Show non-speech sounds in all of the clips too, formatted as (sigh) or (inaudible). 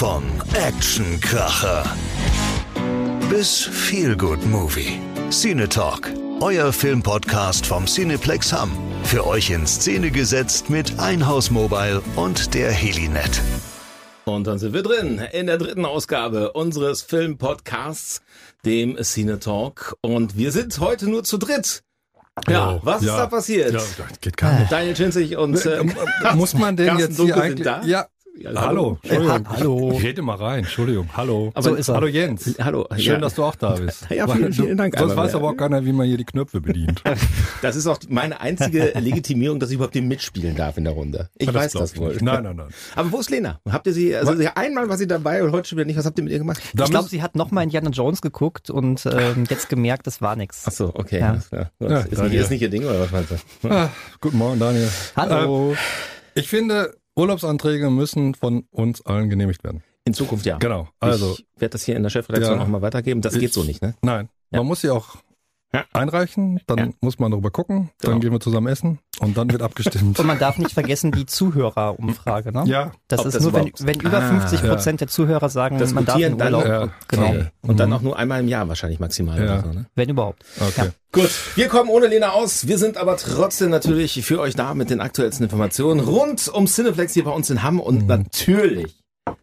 Von Actionkracher bis Feelgood Movie. Cine Talk, euer Filmpodcast vom Cineplex Hamm. Für euch in Szene gesetzt mit Einhaus Mobile und der Helinet. Und dann sind wir drin in der dritten Ausgabe unseres Filmpodcasts, dem Cine Talk. Und wir sind heute nur zu dritt. Ja, Hallo. was ist Ja. da passiert? Ja, geht gar nicht. Daniel Schinzig und äh, Muss man denn Carsten jetzt hier eigentlich... Ja, Ja, hallo. Entschuldigung. ha- hallo. Ich rede mal rein. Entschuldigung. Hallo. Aber- So ist er. Hallo Jens. Hallo. Schön, Ja. dass du auch da bist. (laughs) Ja, vielen, vielen Dank. Sonst weiß aber auch keiner, wie man hier die Knöpfe bedient. (laughs) das ist auch meine einzige (laughs) Legitimierung, dass ich überhaupt mitspielen darf in der Runde. Ich weiß glaub das wohl. nicht. Nein, nein, nein. Aber wo ist Lena? Habt ihr sie, also sie, einmal war sie dabei und heute schon wieder nicht. Was habt ihr mit ihr gemacht? Da Ich glaube, sie hat nochmal Indiana Jones geguckt und ähm, jetzt gemerkt, das war nix. Ach so, okay. Ja. ist, nicht, ist nicht ihr Ding oder was meinst du? Ah, guten Morgen, Daniel. Hallo. Äh, ich finde, Urlaubsanträge müssen von uns allen genehmigt werden. In Zukunft ja. Genau. Also, ich werde das hier in der Chefredaktion Ja. auch mal weitergeben. Das geht Ich- so nicht, ne? nein. Ja. Man muss sie auch Ja. einreichen, dann Ja. muss man darüber gucken, dann Genau. gehen wir zusammen essen und dann wird abgestimmt. (laughs) Und man darf nicht vergessen die Zuhörerumfrage. Ne? ja, Das ist das nur, wenn, wenn über Ah. 50 Prozent der Zuhörer sagen, Das man darf in dann Urlaub. Ja. Genau. Okay. Und dann Mhm. auch nur einmal im Jahr wahrscheinlich maximal Ja. oder so, ne? Wenn überhaupt. okay. Ja. Gut, wir kommen ohne Lena aus. Wir sind aber trotzdem natürlich für euch da mit den aktuellsten Informationen rund um Cineplex hier bei uns in Hamm Mhm. und natürlich,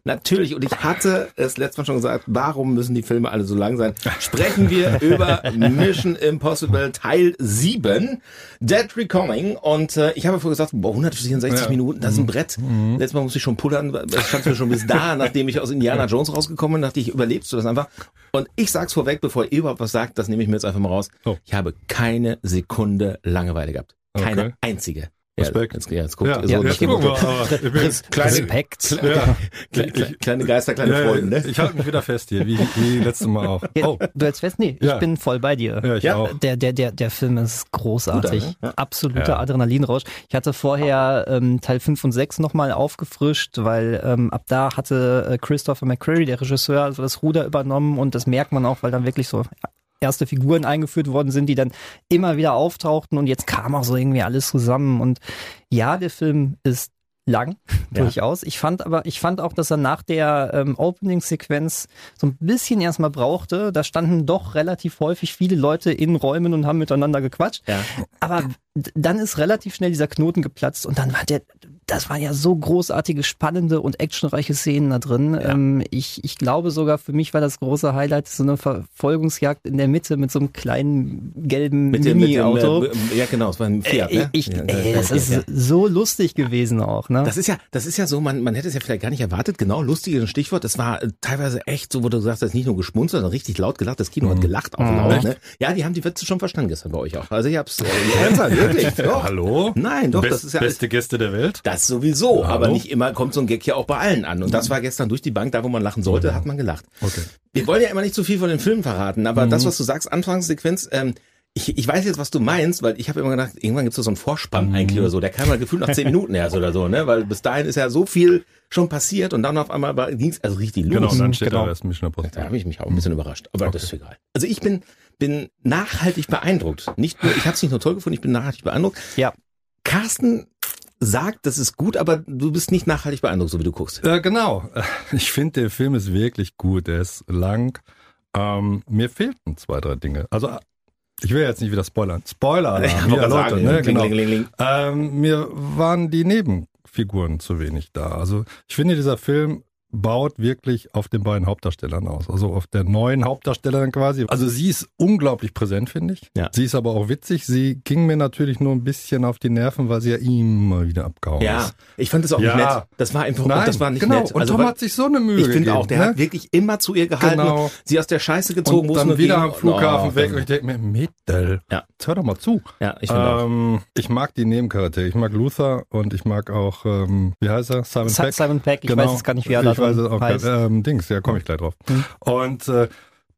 natürlich, und ich hatte es letztes Mal schon gesagt, warum müssen die Filme alle so lang sein? Sprechen wir (laughs) über Mission Impossible Teil 7, Dead Reckoning. Und äh, ich habe vorher gesagt, boah, 164 Ja. Mhm. Minuten, das ist ein Brett. Letztes Mal musste ich schon pullern, das stand mir schon bis da, (laughs) nachdem ich aus Indiana Jones rausgekommen bin, dachte ich, überlebst du das einfach? Und ich sag's vorweg, bevor ihr überhaupt was sagt, das nehme ich mir jetzt einfach mal raus. Oh. Ich habe keine Sekunde Langeweile gehabt. Keine Okay. einzige. Respekt. Ja, jetzt, jetzt guckt Ja, so, ja, jetzt gucken wir, Chris, kleine, Respekt. Ja. (laughs) kleine, Geister, kleine Ja, Freunde, ne? Ich halte mich wieder fest hier, wie, wie letztes Mal auch. Oh, Du hältst fest? Nee, Ja. ich bin voll bei dir. ja, ich Ja, auch. Der, der, der, der Film ist großartig. Guter, ne? Ja. Absoluter Ja. Adrenalinrausch. Ich hatte vorher ähm, Teil 5 und 6 nochmal aufgefrischt, weil ähm, ab da hatte äh, Christopher McQuarrie, der Regisseur, also das Ruder übernommen und das merkt man auch, weil dann wirklich so erste Figuren eingeführt worden sind, die dann immer wieder auftauchten und jetzt kam auch so irgendwie alles zusammen und ja, der Film ist lang, (laughs) Ja. durchaus. Ich fand aber, ich fand auch, dass er nach der ähm, Opening-Sequenz so ein bisschen erstmal brauchte. Da standen doch relativ häufig viele Leute in Räumen und haben miteinander gequatscht. Ja. Aber dann ist relativ schnell dieser Knoten geplatzt und dann war der, das waren ja so großartige, spannende und actionreiche Szenen da drin. Ähm, ich, ich glaube sogar, für mich war das große Highlight so eine Verfolgungsjagd in der Mitte mit so einem kleinen gelben Mit dem, mit dem, Mini-Auto. äh, ja genau, es war ein Fiat, Ey, ne? ich, ja, ey, ja, das ja, ist ja. so lustig gewesen auch, ne? Das ist ja, das ist ja so, man, man hätte es ja vielleicht gar nicht erwartet, genau, lustiges Stichwort. Das war äh, teilweise echt so, wo du sagst, das ist nicht nur geschmunzelt, sondern richtig laut gelacht. Das Kino hat gelacht, auch laut, ne? Ja, die haben die Witze schon verstanden gestern bei euch auch. Also ich hab's, äh, (laughs) wirklich, doch. Hallo? Nein, doch, Best, das ist ja Beste Gäste der Welt? das sowieso, Hallo? aber nicht immer kommt so ein Gag ja auch bei allen an. Und das war gestern durch die Bank, da wo man lachen sollte, hat man gelacht. Okay. Wir wollen ja immer nicht zu viel von den Filmen verraten, aber Mhm. das, was du sagst, Anfangssequenz, ähm, ich, ich weiß jetzt, was du meinst, weil ich habe immer gedacht, irgendwann gibt's da so einen Vorspann Mhm. eigentlich oder so. Der kam mal gefühlt nach zehn Minuten erst oder so, ne? Weil bis dahin ist ja so viel schon passiert und dann auf einmal war- ging's also richtig los. Genau, und dann steht genau. da erst Mission Da Impossible. habe ich mich auch ein bisschen überrascht, aber das ist egal. Also ich bin bin nachhaltig beeindruckt. Nicht nur, ich habe es nicht nur toll gefunden, ich bin nachhaltig beeindruckt. Ja. Carsten sagt, das ist gut, aber du bist nicht nachhaltig beeindruckt, so wie du guckst. Äh, genau. (laughs) Ich finde, der Film ist wirklich gut. Er ist lang. Ähm, mir fehlten zwei, drei Dinge. Also, ich will jetzt nicht wieder spoilern. Spoiler, ja, Leute, sagen, ne? kling, genau. kling. Ähm, mir waren die Nebenfiguren zu wenig da. Also, ich finde, dieser Film baut wirklich auf den beiden Hauptdarstellern aus. Also auf der neuen Hauptdarstellerin quasi. Also sie ist unglaublich präsent, finde ich. Ja. Sie ist aber auch witzig. Sie ging mir natürlich nur ein bisschen auf die Nerven, weil sie ja immer wieder abgehauen Ja, ist. ich fand das auch Ja. nicht nett. Das war einfach, Nein, das war nicht genau. nett. Und Also, Tom weil- hat sich so eine Mühe ich finde auch, der ne? hat wirklich immer zu ihr gehalten, Genau. sie aus der Scheiße gezogen, und dann wieder ging. am Flughafen Oh, weg und ich denke mir, Mittel. Ja. Jetzt hör doch mal zu. Ja, ich finde auch. Ähm, ich mag die Nebencharaktere. Ich mag Luther und ich mag auch, ähm, wie heißt er? Simon Si- Peck. Simon Peck, ich weiß jetzt gar nicht, wie er da Ich weiß es auch heißt. gar ähm, Dings, ja, komme ich gleich drauf. Hm. Und äh,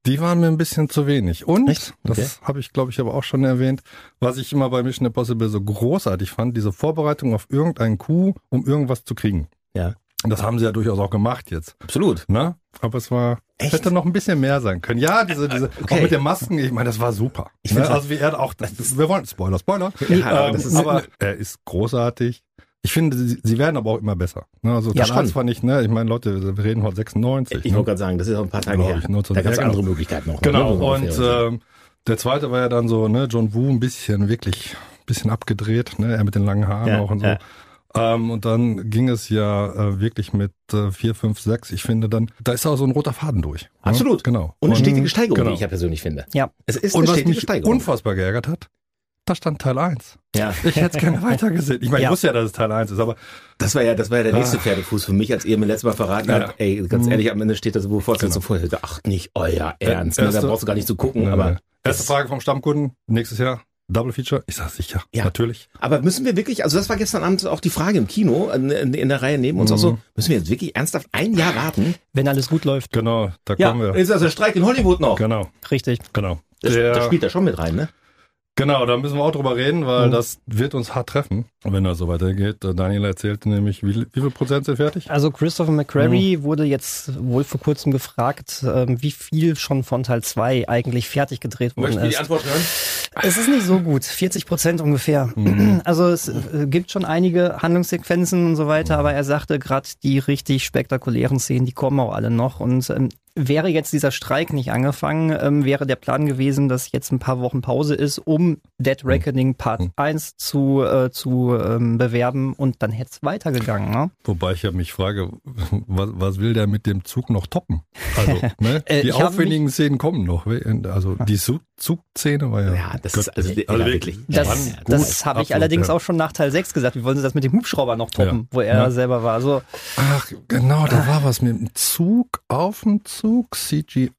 die waren mir ein bisschen zu wenig. Und? Okay. das habe ich, glaube ich, aber auch schon erwähnt, was ich immer bei Mission Impossible so großartig fand, diese Vorbereitung auf irgendeinen Coup, um irgendwas zu kriegen. Ja. Und das haben sie ja durchaus auch gemacht jetzt. Absolut. Ne? Aber es war, Echt? hätte noch ein bisschen mehr sein können. Ja, diese, diese, Okay. auch mit den Masken, ich meine, das war super. Ich ne? Also wie er auch, das, wir wollen, Spoiler, Spoiler. Ja, aber ähm, das ist- aber er ist großartig. Ich finde, sie, sie werden aber auch immer besser. Ne, Also Ja, Teil 1 schon. fand ich, ne, ich meine, Leute, wir reden heute 96. Ich ne? wollte gerade sagen, das ist auch ein paar Tage her. ich, 19 da gab es andere. Möglichkeiten noch. Genau, ne? und ähm, der zweite war ja dann so, ne, John Woo ein bisschen wirklich, ein bisschen abgedreht, ne, er mit den langen Haaren Ja, auch und so. ja. Ähm, und dann ging es ja äh, wirklich mit äh, 4, 5, 6. Ich finde dann, da ist auch so ein roter Faden durch. Ne? Absolut. Genau. und eine stetige Steigerung, genau. wie ich ja persönlich finde. Ja. Es ist Und eine was stetige mich Steigerung. unfassbar geärgert hat, da stand Teil 1. ja. Ich hätte es gerne (laughs) weitergesehen. Ich meine, Ja. ich wusste ja, dass es Teil 1 ist, aber Das war ja, das war ja der nächste Ah. Pferdefuß für mich, als ihr mir letztes Mal verraten Ja. habt, ey, ganz Mhm. ehrlich, am Ende steht das, wo Fortsetzung Genau. vorher. Ach, nicht euer Ernst. Ne? Da erste- brauchst du gar nicht zu gucken, Nein, aber. das- Erste Frage vom Stammkunden, nächstes Jahr Double Feature. Ich sag sicher, Ja. natürlich. Aber müssen wir wirklich, also das war gestern Abend auch die Frage im Kino, in, in, in der Reihe neben uns Mhm. auch so, müssen wir jetzt wirklich ernsthaft ein Jahr warten? Wenn alles gut läuft. Genau, da Ja, kommen wir. ist also der Streik in Hollywood noch. Genau, Richtig. genau. Das, Der- das spielt da schon mit rein, ne? Genau, da müssen wir auch drüber reden, weil Mhm. das wird uns hart treffen, wenn das so weitergeht. Äh, Daniel erzählte nämlich, wie, wie viel Prozent sind fertig? Also Christopher McQuarrie wurde jetzt wohl vor kurzem gefragt, ähm, wie viel schon von Teil 2 eigentlich fertig gedreht worden Möchten wir die ist. Antwort hören? Es ist nicht so gut, 40 Prozent ungefähr. (clears throat) Also es äh, gibt schon einige Handlungssequenzen und so weiter, aber er sagte gerade die richtig spektakulären Szenen, die kommen auch alle noch. Und ähm, wäre jetzt dieser Streik nicht angefangen, ähm, wäre der Plan gewesen, dass jetzt ein paar Wochen Pause ist, um Dead Reckoning Part 1 zu, äh, zu ähm, bewerben und dann hätte es weitergegangen. Ne? Wobei ich ja mich frage, (laughs) was, was will der mit dem Zug noch toppen? Also, ne? (laughs) Äh, die aufwendigen Szenen kommen noch. Also die Zug- Zugszene war ja. Ja, das ist also, göttlich. ja, Also wirklich. Das, das habe ich allerdings ja. auch schon nach Teil 6 gesagt. Wie wollen sie das mit dem Hubschrauber noch toppen, Ja. wo er Ja. selber war? Also, Ach, genau, da war was mit dem Zug, auf dem Zug, CGI,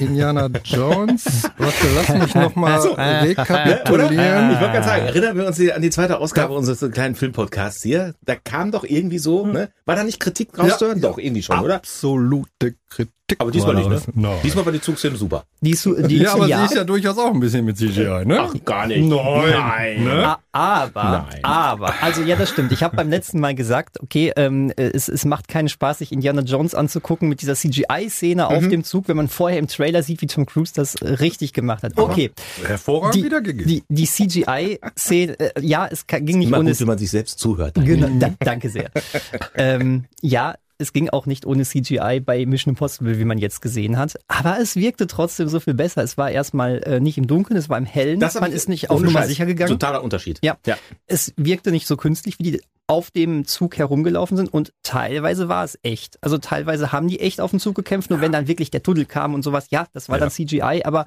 Indiana Jones. Warte, lass mich nochmal So. Rekapitulieren. Ich wollte gerade sagen, erinnern wir uns hier an die zweite Ausgabe unseres kleinen Filmpodcasts hier. Da kam doch irgendwie so, ne? War da nicht Kritik rauszuhören? Doch, irgendwie schon, oder? Absolute Kritik. Aber diesmal nicht, ne? Nein. Diesmal war die Zugszene super. die, Su- die ja, aber ja, sie ist ja durchaus auch ein bisschen mit CGI, ne? Ach, gar nicht. Nein. Nein. Ne? Ah, Aber, Nein. aber, also ja, das stimmt. Ich habe beim letzten Mal gesagt, okay, ähm, es, es macht keinen Spaß, sich Indiana Jones anzugucken mit dieser CGI-Szene auf dem Zug, wenn man vorher im Trailer sieht, wie Tom Cruise das äh, richtig gemacht hat. Okay, Hervorragend die, wiedergegeben. die, die CGI-Szene, äh, ja, es ging nicht Immer ohne gut, wenn man sich selbst zuhört. Genau, da, danke sehr. ähm, ja, es ging auch nicht ohne CGI bei Mission Impossible, wie man jetzt gesehen hat. Aber es wirkte trotzdem so viel besser. Es war erstmal äh, nicht im Dunkeln, es war im Hellen. hab man ist nicht auf Nummer sicher gegangen. Totaler Unterschied. Ja. ja. Es wirkte nicht so künstlich, wie die auf dem Zug herumgelaufen sind und teilweise war es echt. Also teilweise haben die echt auf dem Zug gekämpft, nur wenn dann wirklich der Tunnel kam und sowas, ja, das war Ja. dann CGI, aber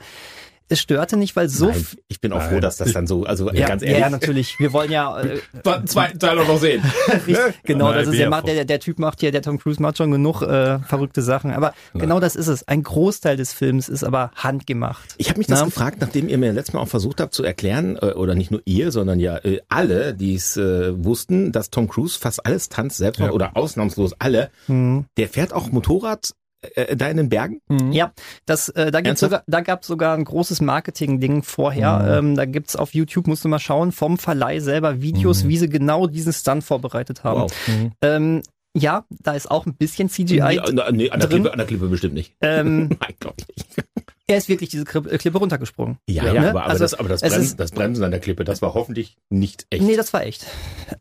es störte nicht, weil so Nein, ich bin auch froh, dass das dann so, also ja, ganz ehrlich. ja, natürlich. Wir wollen ja äh, Den zweiten Teil auch noch sehen. (laughs) Genau, Nein, das ist ja macht, der, der Typ macht hier, der Tom Cruise macht schon genug äh, verrückte Sachen. Aber genau das ist es. Ein Großteil des Films ist aber handgemacht. Ich habe mich das Na? gefragt, nachdem ihr mir letztes Mal auch versucht habt zu erklären, äh, oder nicht nur ihr, sondern ja äh, alle, die es äh, wussten, dass Tom Cruise fast alles tanzt selbst Ja. oder ausnahmslos alle. Mhm. Der fährt auch Motorrad äh, da in den Bergen. Ja, das, äh, da gibt's Ernsthaft? sogar, da gab's sogar ein großes Marketing-Ding vorher. Ähm, da gibt's auf YouTube, musst du mal schauen, vom Verleih selber Videos, wie sie genau diesen Stunt vorbereitet haben. Wow. Ähm, ja, da ist auch ein bisschen CGI. Ja, na, nee, an der, drin. Klippe, an der Klippe bestimmt nicht. Ähm, (laughs) Nein, glaube ich nicht. Er ist wirklich diese Klippe, Klippe runtergesprungen. Ja, Ja, ja, ne? aber, aber, Also, das, aber das, Bremsen, ist- das Bremsen an der Klippe, das war hoffentlich nicht echt. Nee, das war echt.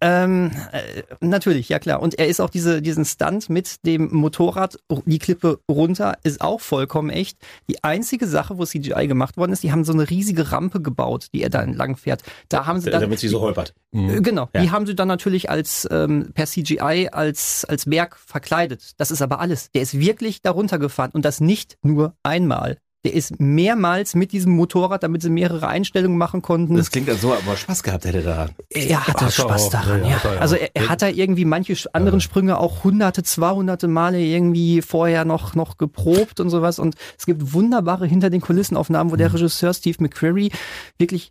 Ähm, äh, natürlich, ja klar. Und er ist auch diese, diesen Stunt mit dem Motorrad, die Klippe runter, ist auch vollkommen echt. Die einzige Sache, wo CGI gemacht worden ist, die haben so eine riesige Rampe gebaut, die er da entlang fährt. Da haben sie dann, damit sie so holpert. äh, genau, Ja. die haben sie dann natürlich als ähm, per CGI als als Berg verkleidet. Das ist aber alles. Der ist wirklich darunter gefahren und das nicht nur einmal. Der ist mehrmals mit diesem Motorrad, damit sie mehrere Einstellungen machen konnten. Das klingt ja so, aber Spaß gehabt hätte daran. Er hatte Hat er Spaß auch, daran, ja, ja. er ja Also er, er hat da irgendwie manche anderen Sprünge auch hunderte, zweihunderte Male irgendwie vorher noch, noch geprobt und sowas. Und es gibt wunderbare hinter den Kulissenaufnahmen, wo Mhm. der Regisseur Steve McQuarrie wirklich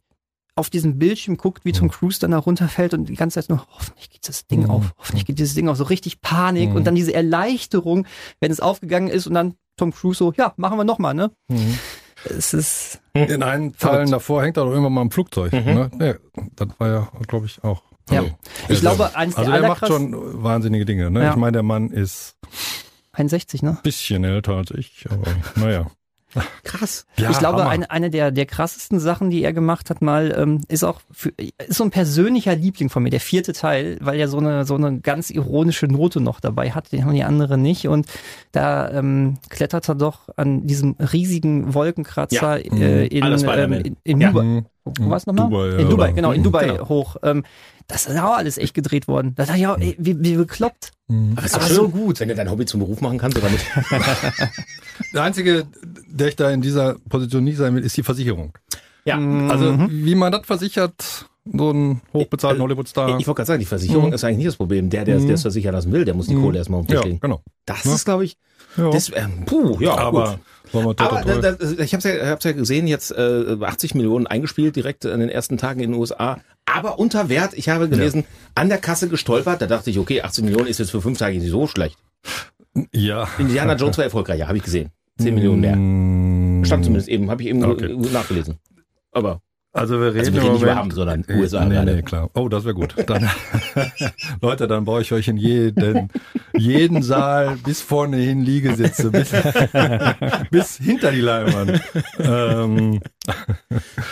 auf diesen Bildschirm guckt, wie Mhm. Tom Cruise dann da runterfällt und die ganze Zeit nur, hoffentlich geht das Ding Mhm. auf, hoffentlich geht dieses Ding auf, so richtig Panik und dann diese Erleichterung, wenn es aufgegangen ist und dann Tom Cruise so, ja, machen wir nochmal, ne? Mhm. Es ist, In einen Teilen davor hängt er doch irgendwann mal im Flugzeug. Mhm. Ne? Ja, das war ja, glaube ich, auch. ja. Also, Ich glaube, eins also der der macht schon wahnsinnige Dinge. Ne? Ja. Ich meine, der Mann ist 61, ne? ein bisschen älter als ich, aber naja. Krass. Ja, ich glaube, Hammer. eine, eine der, der krassesten Sachen, die er gemacht hat, mal, ähm, ist auch für, ist so ein persönlicher Liebling von mir, der vierte Teil, weil er so eine, so eine ganz ironische Note noch dabei hat, den haben die anderen nicht. Und da ähm, klettert er doch an diesem riesigen Wolkenkratzer Ja. äh, in, Alles ähm, Spider-Man. in, in Ja. Dubai. Mhm. Wo war es nochmal? Dubai, ja, in Dubai, oder? genau, in Mhm, Dubai genau. hoch. Ähm, das ist auch alles echt gedreht worden. Da dachte ich auch, ey, wie, wie bekloppt. Mhm. Aber, ist Aber so gut. Wenn du dein Hobby zum Beruf machen kannst oder nicht. (laughs) Der einzige, der ich da in dieser Position nie sein will, ist die Versicherung. ja. Also wie man das versichert, so einen hochbezahlten Äh, Hollywood-Star. Ich wollte gerade sagen, die Versicherung Mhm. ist eigentlich nicht das Problem. Der, der Mhm. der es versichern lassen will, der muss die Mhm. Kohle erstmal auf den Tisch ja, genau. Das Ja. ist, glaube ich, Ja. das, ähm, puh, ja, aber gut. Aber da, da, ich habe ja, hab's ja gesehen, jetzt äh, 80 Millionen eingespielt direkt in den ersten Tagen in den USA. Aber unter Wert, ich habe gelesen, an der Kasse gestolpert. Da dachte ich, okay, 80 Millionen ist jetzt für fünf Tage nicht so schlecht. ja. Indiana Jones war erfolgreicher, habe ich gesehen. 10 Millionen mehr. Mm, Stand zumindest eben, habe ich eben Okay. nachgelesen. Aber Also wir reden, Also wir reden nicht über Hamm, sondern Äh, USA Nee, gerade. nee, klar. Oh, das wäre gut. Dann, (laughs) Leute, dann baue ich euch in jeden, jeden Saal bis vorne hin Liegesitze, bis, (laughs) bis hinter die Leinwand. Ähm,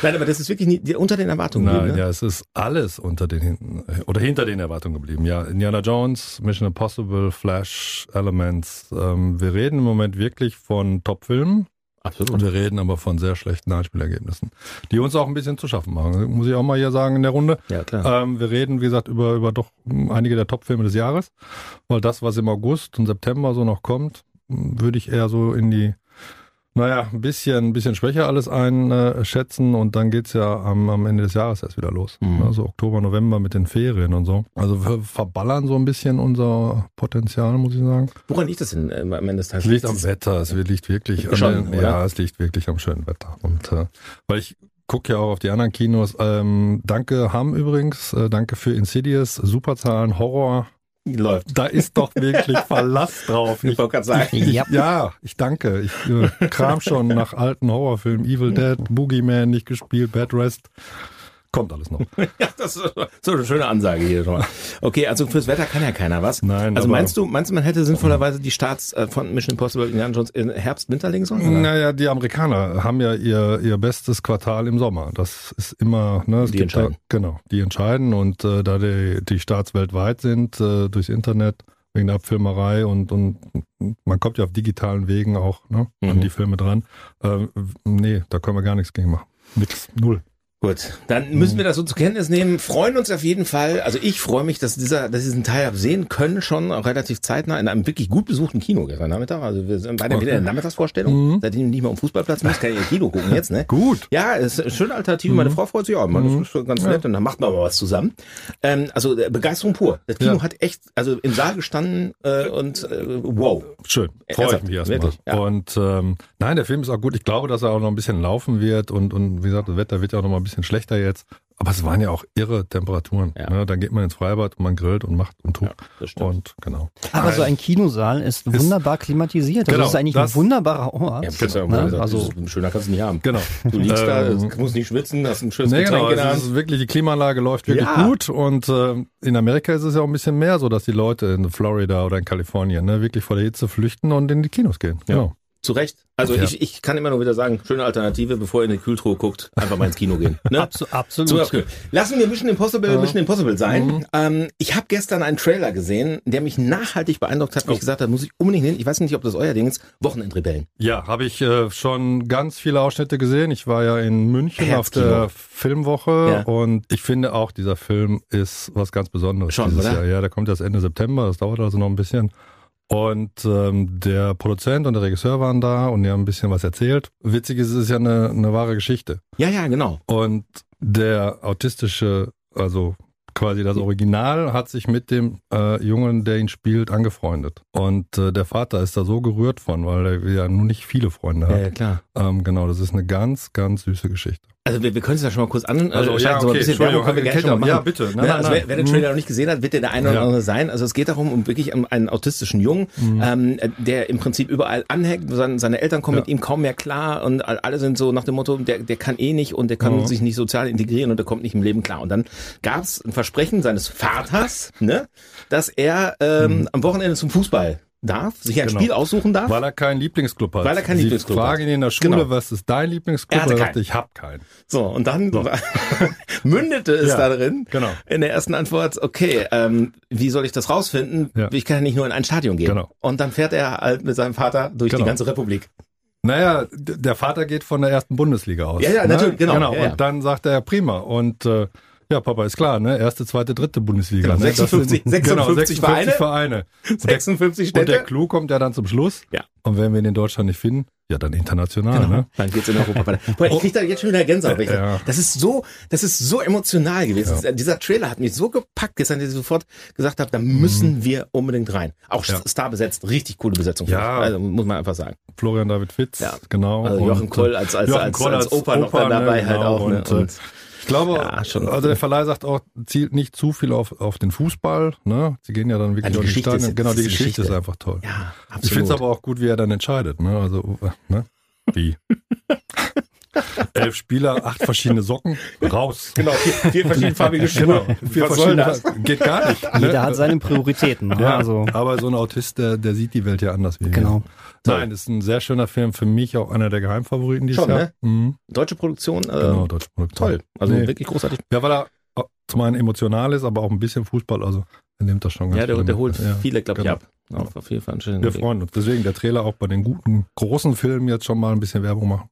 nein, aber das ist wirklich nie, unter den Erwartungen. nein, geblieben, ne? ja, es ist alles unter den hinten oder hinter den Erwartungen geblieben. Ja, Indiana Jones, Mission Impossible, Flash, Elements. Ähm, wir reden im Moment wirklich von Top-Filmen. Absolut. Und wir reden aber von sehr schlechten Einspielergebnissen, die uns auch ein bisschen zu schaffen machen. Muss ich auch mal hier sagen in der Runde. Ja, klar. Ähm, wir reden, wie gesagt, über, über doch einige der Top-Filme des Jahres. Weil das, was im August und September so noch kommt, würde ich eher so in die, naja, ein bisschen, ein bisschen schwächer alles einschätzen. Und dann geht's ja am, am Ende des Jahres erst wieder los. Mhm. Also Oktober, November mit den Ferien und so. Also wir verballern so ein bisschen unser Potenzial, muss ich sagen. Woran liegt das denn äh, am Ende des Tages? Es liegt am Wetter, es liegt wirklich Schon, an ja, es liegt wirklich am schönen Wetter. Und äh, weil ich gucke ja auch auf die anderen Kinos. Ähm, danke Ham übrigens, äh, danke für Insidious, Superzahlen, Horror. Läuft. Da ist doch wirklich (laughs) Verlass drauf. Ich wollte gerade sagen. ich, Ja. ja, ich danke. Ich äh, kram schon nach alten Horrorfilmen. Evil Dead, Boogeyman nicht gespielt, Bad Rest. Kommt alles noch. (laughs) Ja, das ist so eine schöne Ansage hier schon mal. Okay, also fürs Wetter kann ja keiner was. Nein, Also meinst du, meinst du, man hätte sinnvollerweise die Starts äh, von Mission Impossible Indiana Jones in Herbst, Winter legen sollen? oder? Naja, die Amerikaner haben ja ihr, ihr bestes Quartal im Sommer. Das ist immer, ne, es Die gibt da, entscheiden. genau, die entscheiden und äh, da die, die Starts weltweit sind, äh, durchs Internet, wegen der Abfilmerei und, und man kommt ja auf digitalen Wegen auch ne, an Mhm. die Filme dran. Äh, nee, da können wir gar nichts gegen machen. Nix, null. Gut, dann müssen wir das so zur Kenntnis nehmen. Freuen uns auf jeden Fall. Also ich freue mich, dass dieser, dass diesen Teil sehen können, schon relativ zeitnah in einem wirklich gut besuchten Kino gestern Nachmittag. Also wir sind beide wieder in der Nachmittagsvorstellung. Mhm. Seitdem ich nicht mehr am Fußballplatz muss, kann ich im Kino gucken jetzt, ne? (laughs) Gut. Ja, ist eine schöne Alternative. Meine Frau freut sich auch. Man, Mhm. Das ist schon ganz nett und dann macht man mal was zusammen. Ähm, also äh, Begeisterung pur. Das Kino Ja. hat echt, also im Saal gestanden äh, und äh, wow. Schön. Freue ich mich erstmal. ja. Und ähm, nein, der Film ist auch gut. Ich glaube, dass er auch noch ein bisschen laufen wird und, und wie gesagt, das Wetter wird ja auch noch mal ein bisschen schlechter jetzt. Aber es waren ja auch irre Temperaturen. Ja. Ne? Dann geht man ins Freibad und man grillt und macht und tut. das stimmt. und genau. Aber so ein Kinosaal ist wunderbar klimatisiert. Genau, das ist eigentlich das- ein wunderbarer Ort. Ja, ja Ne? mal sagen, Also also, schöner kannst du nicht haben. Genau. Du liegst da, Ähm, musst nicht schwitzen, hast ein schönes Nee, Getränk genau, in der Hand. ist wirklich, die Klimaanlage läuft wirklich Ja. gut und äh, in Amerika ist es ja auch ein bisschen mehr so, dass die Leute in Florida oder in Kalifornien ne, wirklich vor der Hitze flüchten und in die Kinos gehen. Ja. Genau. Zu Recht. Also Ja. ich, ich kann immer nur wieder sagen, schöne Alternative, bevor ihr in die Kühltruhe guckt, einfach mal ins Kino gehen. Ne? Abso absolut. So, okay. Lassen wir Mission Impossible Ja. Mission Impossible sein. Mhm. Ähm, ich habe gestern einen Trailer gesehen, der mich nachhaltig beeindruckt hat, wo Oh. ich gesagt habe, muss ich unbedingt hin. Ich weiß nicht, ob das euer Ding ist. Wochenendrebellen. Ja, habe ich äh, schon ganz viele Ausschnitte gesehen. Ich war ja in München auf der Filmwoche Ja. und ich finde auch, dieser Film ist was ganz Besonderes Schon, dieses oder? Jahr. Ja, der kommt erst Ende September, das dauert also noch ein bisschen. Und ähm, der Produzent und der Regisseur waren da und die haben ein bisschen was erzählt. Witzig ist, es ist ja eine, eine wahre Geschichte. Ja, ja, genau. Und der autistische, also quasi das Original, hat sich mit dem äh, Jungen, der ihn spielt, angefreundet. Und äh, der Vater ist da so gerührt von, weil er ja nun nicht viele Freunde hat. Ja, ja, klar. Ähm, genau, das ist eine ganz, ganz süße Geschichte. Also wir, wir können es ja schon mal kurz an. Also, äh, ja, schalten, so ein okay, bisschen Werbung können wir gerne schon mal ja, bitte. Nein, Ne, also nein. wer, wer den Mhm. Trailer noch nicht gesehen hat, wird der der eine oder Ja. andere sein. Also es geht darum, um wirklich um einen autistischen Jungen, ähm, der im Prinzip überall anhängt. Seine, seine Eltern kommen Ja. mit ihm kaum mehr klar und all- alle sind so nach dem Motto, der, der kann eh nicht und der kann Mhm. sich nicht sozial integrieren und der kommt nicht im Leben klar. Und dann gab es ein Versprechen seines Vaters, ne, dass er ähm, am Wochenende zum Fußball darf, sich ein Genau. Spiel aussuchen darf. Weil er keinen Lieblingsclub hat. Weil er keinen Sie Lieblingsclub fragen hat. ihn in der Schule, Genau. was ist dein Lieblingsclub? Er hatte Und keinen. sagte, ich hab keinen. So, und dann (laughs) mündete es Ja, da drin. genau. In der ersten Antwort, okay, ähm, wie soll ich das rausfinden? Ja. Ich kann ja nicht nur in ein Stadion gehen. Genau. Und dann fährt er halt mit seinem Vater durch die Genau. ganze Republik. Naja, der Vater geht von der ersten Bundesliga aus. Ja, ja, natürlich, genau. genau. Ja, ja. Und dann sagt er, prima. Und äh, ja, Papa ist klar, ne? Erste, zweite, dritte Bundesliga. Genau, ne? Das 56 sind- genau, 56 Vereine. Vereine. Und der, 56 und der Städte. Clou kommt ja dann zum Schluss. Ja. Und wenn wir ihn in Deutschland nicht finden, ja, dann international, Genau. ne? Dann geht's in Europa weiter. Boah, ich krieg da jetzt schon wieder Gänsehaut. Ja. Das ist so, das ist so emotional gewesen. Dieser Trailer hat mich so gepackt, gestern, dass ich sofort gesagt habe, da müssen wir unbedingt rein. Auch Mhm. Ja. Star besetzt, richtig coole Besetzung. Ja. Also muss man einfach sagen. Florian David Fitz, Ja. genau. Also Joachim Und, Koll als, als, als, als, Opa noch Opa, ne, dabei halt genau. auch. Ne? Und, äh, Und, Ich glaube, Ja, also der Verleih sagt auch, zielt nicht zu viel auf, auf den Fußball. Ne? Sie gehen ja dann wirklich auf die Geschichte Stadien. ist- Genau, die die Geschichte, ist Geschichte. einfach toll. ja, absolut. Ich finde es aber auch gut, wie er dann entscheidet. Ne? Also, äh, ne? Wie? (laughs) Elf Spieler, acht verschiedene Socken, raus. Genau, vier, vier verschiedenfarbige (laughs) Schuhe. Genau, vier Was soll verschiedene, das? geht gar nicht. Ne? Jeder hat seine Prioritäten. ne? ja, Also, aber so ein Autist, der, der sieht die Welt ja anders wie wir. genau. Nein, ist ein sehr schöner Film, für mich auch einer der Geheimfavoriten dieses Schon, Jahr. ne? Mhm. Deutsche Produktion, äh, Genau, deutsche Produktion. toll. Also Nee. wirklich großartig. Ja, weil er zum einen emotional ist, aber auch ein bisschen Fußball, also er nimmt das schon ganz Ja, der, der holt Ja, viele, glaube ich, genau. ab. Auf, auf jeden Fall einen schönen Wir Weg. freuen uns. Deswegen der Trailer auch bei den guten, großen Filmen jetzt schon mal ein bisschen Werbung machen.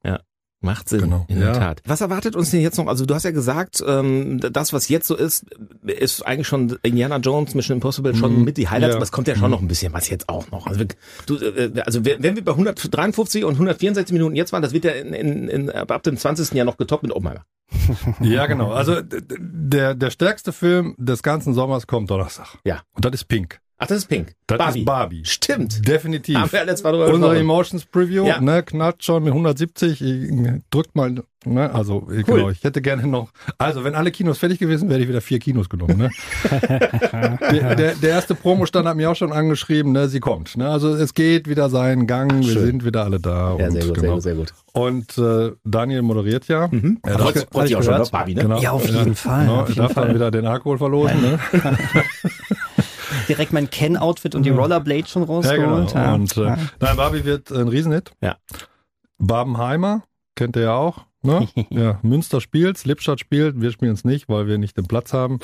Macht Sinn, Genau. in der Ja. Tat. Was erwartet uns denn jetzt noch? Also du hast ja gesagt, ähm, das, was jetzt so ist, ist eigentlich schon Indiana Jones, Mission Impossible schon Mhm. mit die Highlights, Ja. aber es kommt ja schon noch ein bisschen was jetzt auch noch. Also, wir, du, äh, also wenn wenn wir bei 153 und 164 Minuten jetzt waren, das wird ja in, in, in, ab dem 20. Jahr noch getoppt mit Oppenheimer. (laughs) Ja, genau. Also der, der stärkste Film des ganzen Sommers kommt Donnerstag. Ja. Und das ist Pink. Ach, das ist Pink. Das Barbie. ist Barbie. Stimmt. Definitiv. Haben wir letztes Mal drüber Unsere gesprochen. Emotions Preview, Ja. ne, knallt schon mit 170. Ich, drückt mal, ne, also ich- genau, ich hätte gerne noch. Also wenn alle Kinos fertig gewesen, wäre ich wieder vier Kinos genommen. Ne? (laughs) der, der, der erste Promostand hat mir auch schon angeschrieben, ne, sie kommt. Ne? Also es geht wieder seinen Gang, wir Schön. sind wieder alle da. Ja, und, sehr gut, sehr genau. gut, sehr gut. Und äh, Daniel moderiert ja. Mhm. Er darf, freut sich auch schon, gehört. ne? Barbie, ne? genau, Ja, auf jeden Fall, Genau, auf jeden darf dann Fall. wieder den Alkohol verlosen. Ne? (laughs) Direkt mein Ken-Outfit und die Rollerblade schon Ja, rausgeholt. genau. Ja. Und äh, nein, Barbie wird ein Riesenhit. Ja. Barbenheimer, kennt ihr ja auch. Ne? (laughs) ja, Münster spielt's, Lippstadt spielt, wir spielen es nicht, weil wir nicht den Platz haben.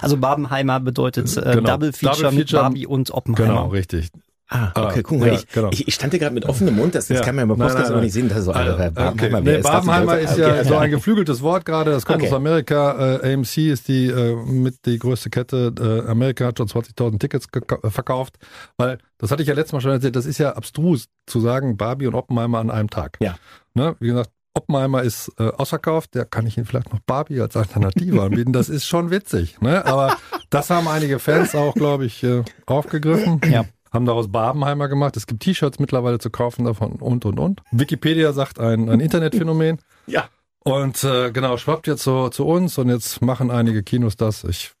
Also Barbenheimer bedeutet äh, Genau. Double, Feature Double mit Feature. Barbie und Oppenheimer. Genau, richtig. Ah, okay, Ah, guck mal. ja, ich, genau. ich, ich stand hier gerade mit offenem Mund, das, das Ja. kann man ja Nein, Podcast aber nicht sehen. Das ist so, Also, okay. Barbenheimer, nee, ist? Barbenheimer ist Okay, ja so ja. ein geflügeltes Wort gerade, das kommt Okay. aus Amerika. Äh, AMC ist die äh, mit die größte Kette. Äh, Amerika hat schon 20.000 Tickets verkauft, weil, das hatte ich ja letztes Mal schon erzählt, das ist ja abstrus zu sagen, Barbie und Oppenheimer an einem Tag. Ja. Ne? Wie gesagt, Oppenheimer ist äh, ausverkauft, da kann ich Ihnen vielleicht noch Barbie als Alternative (laughs) anbieten. Das ist schon witzig. Ne? Aber das haben einige Fans auch, glaube ich, äh, aufgegriffen. Ja. Haben daraus Barbenheimer gemacht. Es gibt T-Shirts mittlerweile zu kaufen davon und, und, und. Wikipedia sagt ein, ein Internetphänomen. (laughs) Ja. Und äh, genau, schwappt jetzt so zu uns und jetzt machen einige Kinos das. Ich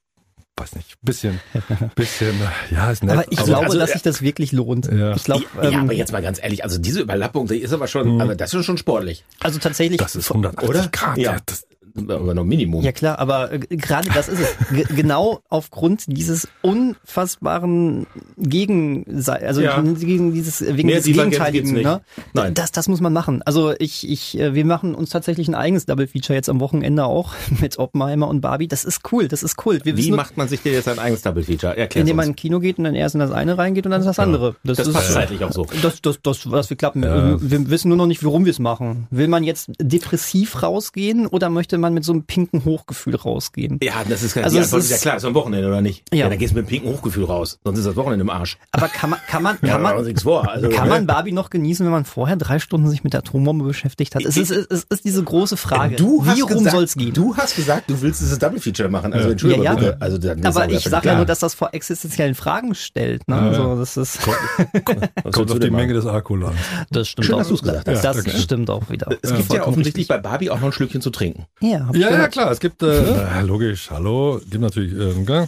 weiß nicht, bisschen, (laughs) bisschen, äh, ja, ist nett. Aber ich Also- glaube, also, dass äh, sich das wirklich lohnt. Ja. Ich glaube, ja, ähm, aber jetzt mal ganz ehrlich, also diese Überlappung, die ist aber schon, Mhm. aber das ist schon sportlich, also tatsächlich. das ist 180 oder? Grad. Ja, Ja. das, aber noch Minimum. Ja klar, aber äh, gerade das ist es. G genau aufgrund dieses unfassbaren Gegen, also Ja. gegen dieses wegen Mehr des Gegenteiligen. Ne? Nein. Das, das muss man machen. Also ich, ich, äh, wir machen uns tatsächlich ein eigenes Double Feature jetzt am Wochenende auch (laughs) mit Oppenheimer und Barbie. Das ist cool, das ist cool. Wir Wie macht man sich dir jetzt ein eigenes Double Feature? Erklär indem man ins Kino geht und dann erst in das eine reingeht und dann in das andere. Das ist, passt zeitlich auch so. Das, das, das, das wir klappen. Ja. Wir wissen nur noch nicht, warum wir es machen. Will man jetzt depressiv rausgehen oder möchte man mit so einem pinken Hochgefühl rausgehen? Ja, das ist, Also es Antwort ist ist- ja klar, ist am Wochenende oder nicht? Ja. ja dann gehst du mit dem pinken Hochgefühl raus, sonst ist das Wochenende im Arsch. Aber kann man, kann man, Ja, kann man. Also, kann man Barbie noch genießen, wenn man vorher drei Stunden sich mit der Atombombe beschäftigt hat? Es ist, es ist, es ist diese große Frage. Du hast Wie rum gesagt, soll's gehen? Du hast gesagt, du willst dieses Double Feature machen. Also Entschuldigung, Ja, ja. bitte. Also, dann aber ja ich sage ja nur, dass das vor existenziellen Fragen stellt. Ne? Ja, ja. Also das ist, Kommt (laughs) auf du die Menge des Akkus an. das stimmt Schön, auch. dass du's gesagt hast. Das Ja, stimmt auch wieder. Es gibt ja offensichtlich bei Barbie auch noch ein Schlückchen zu trinken. Ja, Ja, ja, klar. Es gibt, äh, äh, (laughs) logisch, hallo, gibt natürlich äh,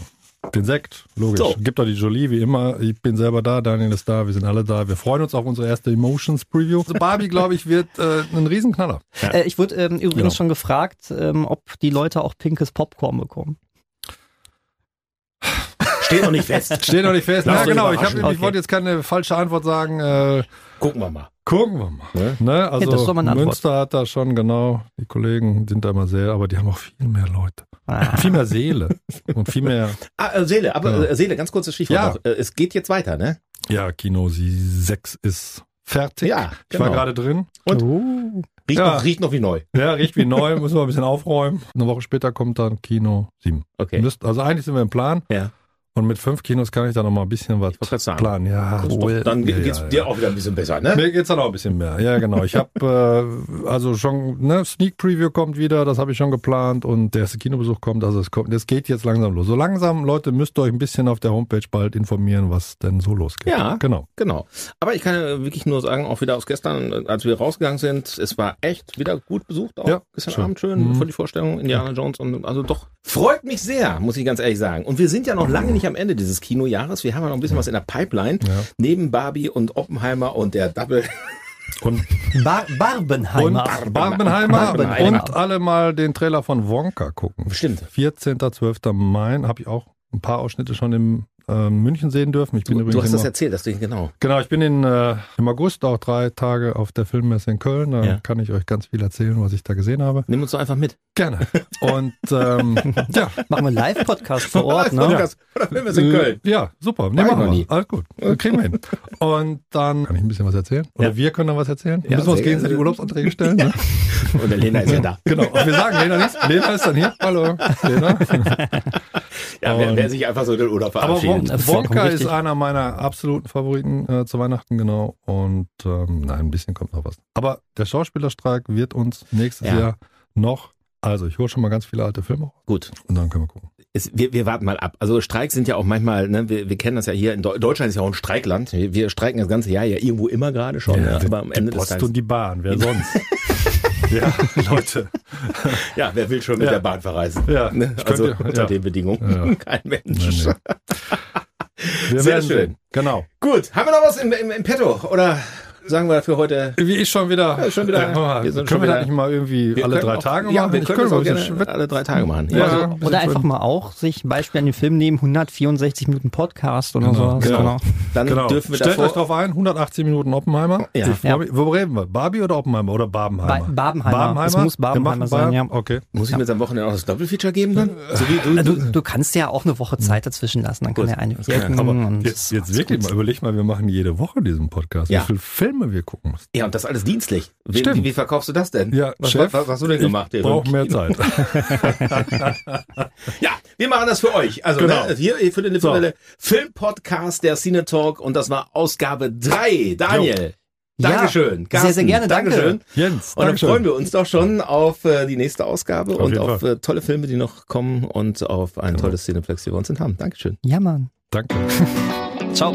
den Sekt, logisch. So. Gibt doch die Jolie, wie immer. Ich bin selber da, Daniel ist da, wir sind alle da. Wir freuen uns auf unsere erste Emotions Preview. Also Barbie, glaube ich, wird äh, ein Riesenknaller. Äh, ich wurde ähm, übrigens Genau. schon gefragt, ähm, ob die Leute auch pinkes Popcorn bekommen. Steht noch nicht fest. (laughs) Steht noch nicht fest. Lass Ja, genau. Ich, hab, ich Okay. wollte jetzt keine falsche Antwort sagen. Äh, Gucken wir mal. gucken wir mal. Ne? Ne? Also Antwort. Münster hat da schon, genau. Die Kollegen sind da immer sehr, aber die haben auch viel mehr Leute. Ah. Viel mehr Seele. Und viel mehr, Ah, äh, Seele, aber Ja. äh, Seele, ganz kurzes Stichwort Ja. noch. Äh, Es geht jetzt weiter, ne? ja, Kino 6 ist fertig. Ja, Ich genau. war gerade drin. Und? Oh. Riecht, Ja. noch, riecht noch wie neu. Ja, riecht wie neu, müssen wir ein bisschen aufräumen. Eine Woche später kommt dann Kino 7. Okay. Müsst, also eigentlich sind wir im Plan. Ja. Und mit fünf Kinos kann ich da noch mal ein bisschen was planen. Ja, Das doch, dann ja, geht's ja, dir ja. auch wieder ein bisschen besser, ne? Mir geht's dann auch ein bisschen mehr. Ja, genau. Ich habe (laughs) äh, also schon ne Sneak Preview kommt wieder, das habe ich schon geplant und der erste Kinobesuch kommt, also es kommt, es geht jetzt langsam los. So langsam, Leute, müsst ihr euch ein bisschen auf der Homepage bald informieren, was denn so losgeht. Ja. genau. Genau. Aber ich kann wirklich nur sagen, auch wieder aus gestern, als wir rausgegangen sind, es war echt wieder gut besucht. Auch Ja, gestern schön. Abend schön Mhm. für die Vorstellung Indiana Jones und also doch freut mich sehr, muss ich ganz ehrlich sagen. Und wir sind ja noch lange nicht am Ende dieses Kinojahres. Wir haben ja noch ein bisschen was in der Pipeline. Ja. Neben Barbie und Oppenheimer und der Double. Und, Bar und Barbenheimer. Barbenheimer, Barbenheimer. und alle mal den Trailer von Wonka gucken. Stimmt. 14.12. Mai habe ich auch ein paar Ausschnitte schon in äh, München sehen dürfen. Ich bin Du, übrigens du hast das erzählt, dass du genau. Genau, ich bin in, äh, im August auch drei Tage auf der Filmmesse in Köln. Da Ja. kann ich euch ganz viel erzählen, was ich da gesehen habe. Nimm uns doch einfach mit. Gerne. (laughs) Und ähm, (laughs) ja. Machen wir einen Live-Podcast vor Ort, ne? Podcast Oder Film ist in Köln. Äh, Ja, super. Nee, machen noch wir. nie. Alles gut. Kriegen wir hin. (laughs) Und dann kann ich ein bisschen was erzählen. Oder Ja. wir können dann was erzählen. Ja, Müssen wir uns gegenseitig. Urlaubsanträge stellen. Ne? Und der Lena ist ja da. Genau. Und wir sagen Lena nicht. Lena ist dann hier. Hallo. Lena. Ja, wer, wer sich einfach so den Urlaub verabschiedet. Vollkommen Wonka ist richtig. einer meiner absoluten Favoriten äh, zu Weihnachten, genau. Und ähm, nein, ein bisschen kommt noch was. Aber der Schauspielerstreik wird uns nächstes Ja. Jahr noch. Also ich hole schon mal ganz viele alte Filme Gut. und dann können wir gucken. es, wir, wir warten mal ab. Also Streiks sind ja auch manchmal, ne, wir, wir kennen das ja hier, in Deu- Deutschland ist ja auch ein Streikland. Wir, wir streiken das ganze Jahr ja irgendwo immer gerade schon, ja, aber am die Ende des Post Tages. und die Bahn, wer (laughs) sonst? (laughs) ja, Leute. Ja, wer will schon mit Ja. der Bahn verreisen? Ja, Ne? Also könnte- unter ja. den Bedingungen. Ja. (laughs) Kein Mensch. Nee. Wir Sehr schön. sehen. Genau. Gut, haben wir noch was im, im, im Petto? Oder sagen wir für heute? Wie ich schon wieder. Ja, schon wieder- Äh, mal, wir können wir das nicht mal irgendwie Wir alle können drei auch, Tage Ja, machen? wir Ich können könnte das auch alle drei Tage machen. Ja. Also, Oder einfach mal auch sich ein Beispiel an den Film nehmen, 164 Minuten Podcast oder Genau, so. genau. dann Genau. dürfen wir Stellt davor. euch drauf ein, 180 Minuten Oppenheimer. Ja. Ja. wo reden wir? Barbie oder Oppenheimer oder Barbenheimer? Ba- Barbenheimer. Es muss Wir Barbenheimer sein, ja. Okay. Muss ich mir jetzt am Wochenende auch das Doppelfeature geben dann? So wie du, Du, du, du kannst ja auch eine Woche Zeit dazwischen lassen, dann kann ja eine Ja, wirken. Aber jetzt, wirklich mal, überleg mal, wir machen jede Woche diesen Podcast. Ja. Wie viele Filme wir gucken müssen. ja, und das alles dienstlich. Wie, Stimmt. wie, verkaufst du das denn? Ja, was, Chef, was, was hast du denn gemacht? Ich brauche mehr (laughs) Zeit. (laughs) Ja, wir machen das für euch. Also Genau. ne, hier für den So. Filmpodcast der Cine Talk und das war Ausgabe 3. Daniel, Ja, Dankeschön. sehr, sehr gerne, danke. Dankeschön. Jens, Und dann Dankeschön. freuen wir uns doch schon auf äh, die nächste Ausgabe Auf und auf äh, tolle Filme, die noch kommen und auf ein Genau. tolles Cineplex, wie wir uns haben. Dankeschön. Ja, Mann. Danke. (laughs) Ciao.